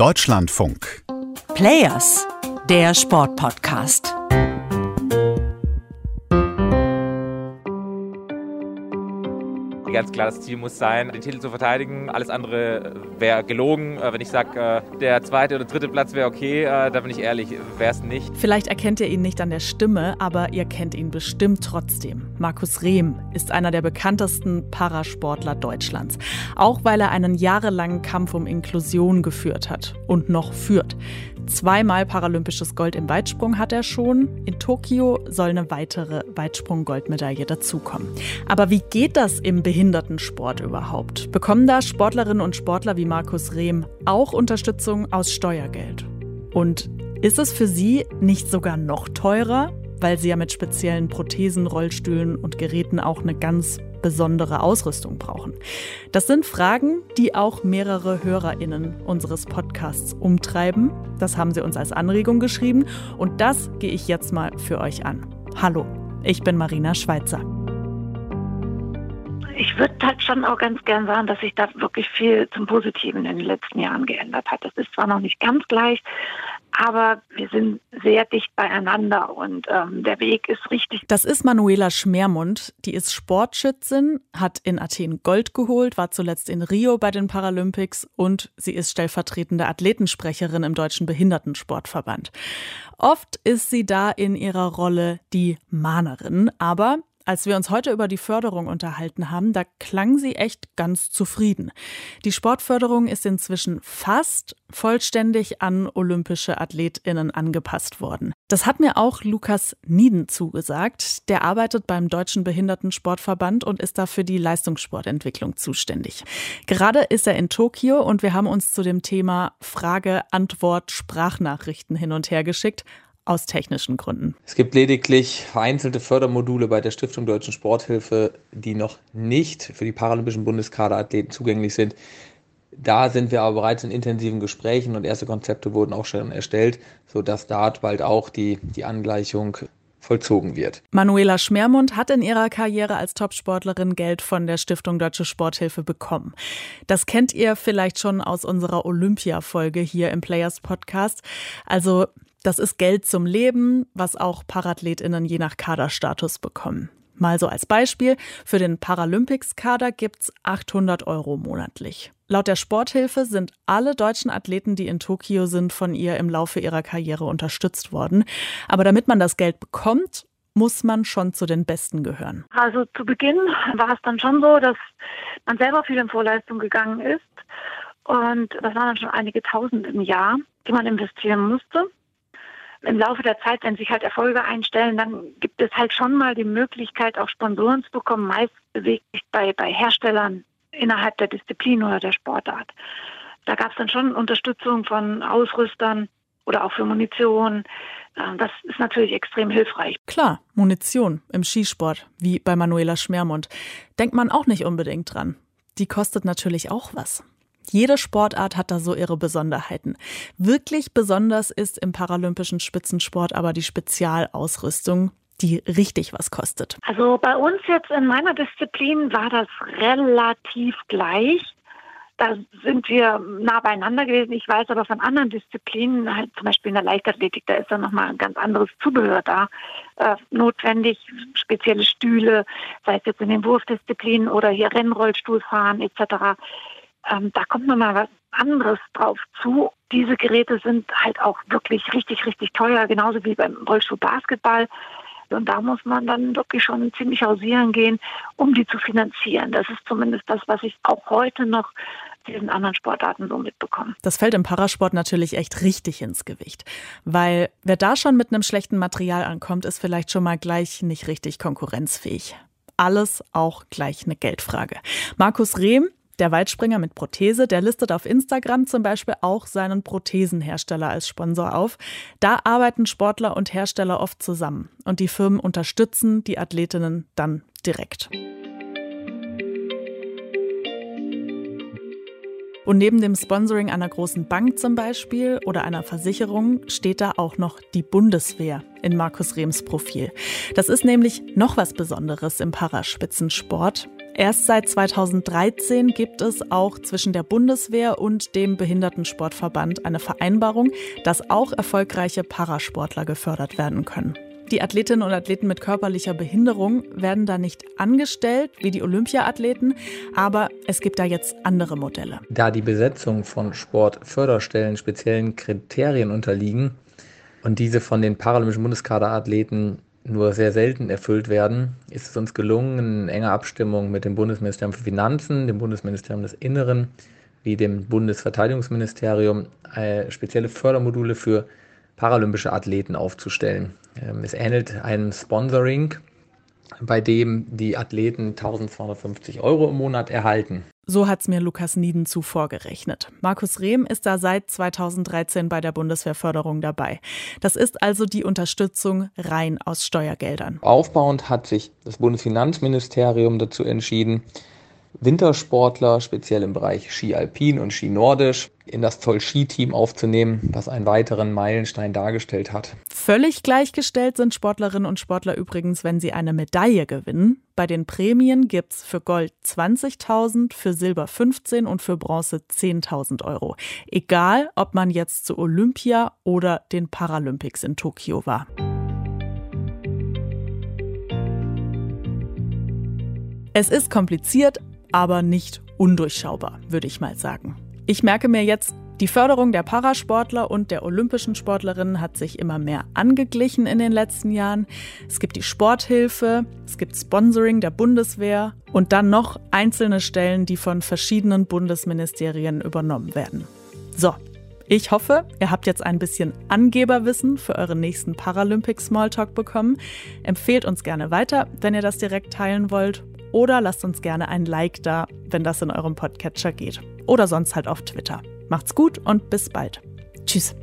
Deutschlandfunk. Players, der Sportpodcast. Ganz klar, das Ziel muss sein, den Titel zu verteidigen. Alles andere wäre gelogen. Äh, wenn ich sage, äh, der zweite oder dritte Platz wäre okay, äh, da bin ich ehrlich, wäre es nicht. Vielleicht erkennt ihr ihn nicht an der Stimme, aber ihr kennt ihn bestimmt trotzdem. Markus Rehm ist einer der bekanntesten Parasportler Deutschlands. Auch weil er einen jahrelangen Kampf um Inklusion geführt hat und noch führt. Zweimal paralympisches Gold im Weitsprung hat er schon. In Tokio soll eine weitere Weitsprung-Goldmedaille dazukommen. Aber wie geht das im Behindertensport überhaupt? Bekommen da Sportlerinnen und Sportler wie Markus Rehm auch Unterstützung aus Steuergeld? Und ist es für sie nicht sogar noch teurer, weil sie ja mit speziellen Prothesen, Rollstühlen und Geräten auch eine ganz besondere Ausrüstung brauchen? Das sind Fragen, die auch mehrere Hörerinnen unseres Podcasts umtreiben. Das haben sie uns als Anregung geschrieben und das gehe ich jetzt mal für euch an. Hallo, ich bin Marina Schweizer. Ich würde halt schon auch ganz gern sagen, dass sich da wirklich viel zum Positiven in den letzten Jahren geändert hat. Das ist zwar noch nicht ganz gleich, aber wir sind sehr dicht beieinander und ähm, der Weg ist richtig. Das ist Manuela Schmermund. Die ist Sportschützin, hat in Athen Gold geholt, war zuletzt in Rio bei den Paralympics und sie ist stellvertretende Athletensprecherin im Deutschen Behindertensportverband. Oft ist sie da in ihrer Rolle die Mahnerin, aber als wir uns heute über die Förderung unterhalten haben, da klang sie echt ganz zufrieden. Die Sportförderung ist inzwischen fast vollständig an olympische Athletinnen angepasst worden. Das hat mir auch Lukas Nieden zugesagt. Der arbeitet beim Deutschen Behindertensportverband und ist da für die Leistungssportentwicklung zuständig. Gerade ist er in Tokio und wir haben uns zu dem Thema Frage, Antwort, Sprachnachrichten hin und her geschickt aus technischen Gründen. Es gibt lediglich vereinzelte Fördermodule bei der Stiftung Deutschen Sporthilfe, die noch nicht für die paralympischen Bundeskaderathleten zugänglich sind. Da sind wir aber bereits in intensiven Gesprächen und erste Konzepte wurden auch schon erstellt, sodass dort bald auch die, die Angleichung vollzogen wird. Manuela Schmermund hat in ihrer Karriere als Topsportlerin Geld von der Stiftung Deutsche Sporthilfe bekommen. Das kennt ihr vielleicht schon aus unserer Olympia-Folge hier im Players Podcast. Also das ist Geld zum Leben, was auch ParathletInnen je nach Kaderstatus bekommen. Mal so als Beispiel, für den Paralympics-Kader gibt's 800 Euro monatlich. Laut der Sporthilfe sind alle deutschen Athleten, die in Tokio sind, von ihr im Laufe ihrer Karriere unterstützt worden. Aber damit man das Geld bekommt, muss man schon zu den Besten gehören. Also zu Beginn war es dann schon so, dass man selber viel in Vorleistung gegangen ist. Und das waren dann schon einige Tausend im Jahr, die man investieren musste im Laufe der Zeit, wenn sich halt Erfolge einstellen, dann gibt es halt schon mal die Möglichkeit, auch Sponsoren zu bekommen. Meist bewegt sich bei, bei Herstellern innerhalb der Disziplin oder der Sportart. Da gab es dann schon Unterstützung von Ausrüstern oder auch für Munition. Äh, das ist natürlich extrem hilfreich. Klar, Munition im Skisport, wie bei Manuela Schmermund. Denkt man auch nicht unbedingt dran. Die kostet natürlich auch was. Jede Sportart hat da so ihre Besonderheiten. Wirklich besonders ist im paralympischen Spitzensport aber die Spezialausrüstung, die richtig was kostet. Also bei uns jetzt in meiner Disziplin war das relativ gleich. Da sind wir nah beieinander gewesen. Ich weiß aber von anderen Disziplinen, halt zum Beispiel in der Leichtathletik, da ist dann nochmal ein ganz anderes Zubehör da äh, notwendig, spezielle Stühle, sei es jetzt in den Wurfdisziplinen oder hier Rennrollstuhlfahren etc ähm, da kommt nochmal was anderes drauf zu. Diese Geräte sind halt auch wirklich richtig, richtig teuer, genauso wie beim Rollstuhl Basketball. Und da muss man dann wirklich schon ziemlich hausieren gehen, um die zu finanzieren. Das ist zumindest das, was ich auch heute noch diesen anderen Sportarten so mitbekomme. Das fällt im Parasport natürlich echt richtig ins Gewicht. Weil wer da schon mit einem schlechten Material ankommt, ist vielleicht schon mal gleich nicht richtig konkurrenzfähig. Alles auch gleich eine Geldfrage. Markus Rehm, der Weitspringer mit Prothese, der listet auf Instagram zum Beispiel auch seinen Prothesenhersteller als Sponsor auf. Da arbeiten Sportler und Hersteller oft zusammen und die Firmen unterstützen die Athletinnen dann direkt. Und neben dem Sponsoring einer großen Bank zum Beispiel oder einer Versicherung steht da auch noch die Bundeswehr in Markus Rehms Profil. Das ist nämlich noch was Besonderes im Paraspitzensport. Erst seit 2013 gibt es auch zwischen der Bundeswehr und dem Behindertensportverband eine Vereinbarung, dass auch erfolgreiche Parasportler gefördert werden können. Die Athletinnen und Athleten mit körperlicher Behinderung werden da nicht angestellt wie die Olympiaathleten, aber es gibt da jetzt andere Modelle. Da die Besetzung von Sportförderstellen speziellen Kriterien unterliegen und diese von den paralympischen Bundeskaderathleten nur sehr selten erfüllt werden, ist es uns gelungen, in enger Abstimmung mit dem Bundesministerium für Finanzen, dem Bundesministerium des Inneren wie dem Bundesverteidigungsministerium äh, spezielle Fördermodule für paralympische Athleten aufzustellen. Ähm, es ähnelt einem Sponsoring, bei dem die Athleten 1250 Euro im Monat erhalten. So hat es mir Lukas Nieden zuvor gerechnet. Markus Rehm ist da seit 2013 bei der Bundeswehrförderung dabei. Das ist also die Unterstützung rein aus Steuergeldern. Aufbauend hat sich das Bundesfinanzministerium dazu entschieden, Wintersportler, speziell im Bereich Ski Alpin und Ski Nordisch, in das Zoll-Ski-Team aufzunehmen, was einen weiteren Meilenstein dargestellt hat. Völlig gleichgestellt sind Sportlerinnen und Sportler übrigens, wenn sie eine Medaille gewinnen. Bei den Prämien gibt es für Gold 20.000, für Silber 15 und für Bronze 10.000 Euro. Egal, ob man jetzt zu Olympia oder den Paralympics in Tokio war. Es ist kompliziert, aber nicht undurchschaubar, würde ich mal sagen. Ich merke mir jetzt, die Förderung der Parasportler und der olympischen Sportlerinnen hat sich immer mehr angeglichen in den letzten Jahren. Es gibt die Sporthilfe, es gibt Sponsoring der Bundeswehr und dann noch einzelne Stellen, die von verschiedenen Bundesministerien übernommen werden. So, ich hoffe, ihr habt jetzt ein bisschen Angeberwissen für euren nächsten Paralympic Smalltalk bekommen. Empfehlt uns gerne weiter, wenn ihr das direkt teilen wollt oder lasst uns gerne ein Like da, wenn das in eurem Podcatcher geht. Oder sonst halt auf Twitter. Macht's gut und bis bald. Tschüss.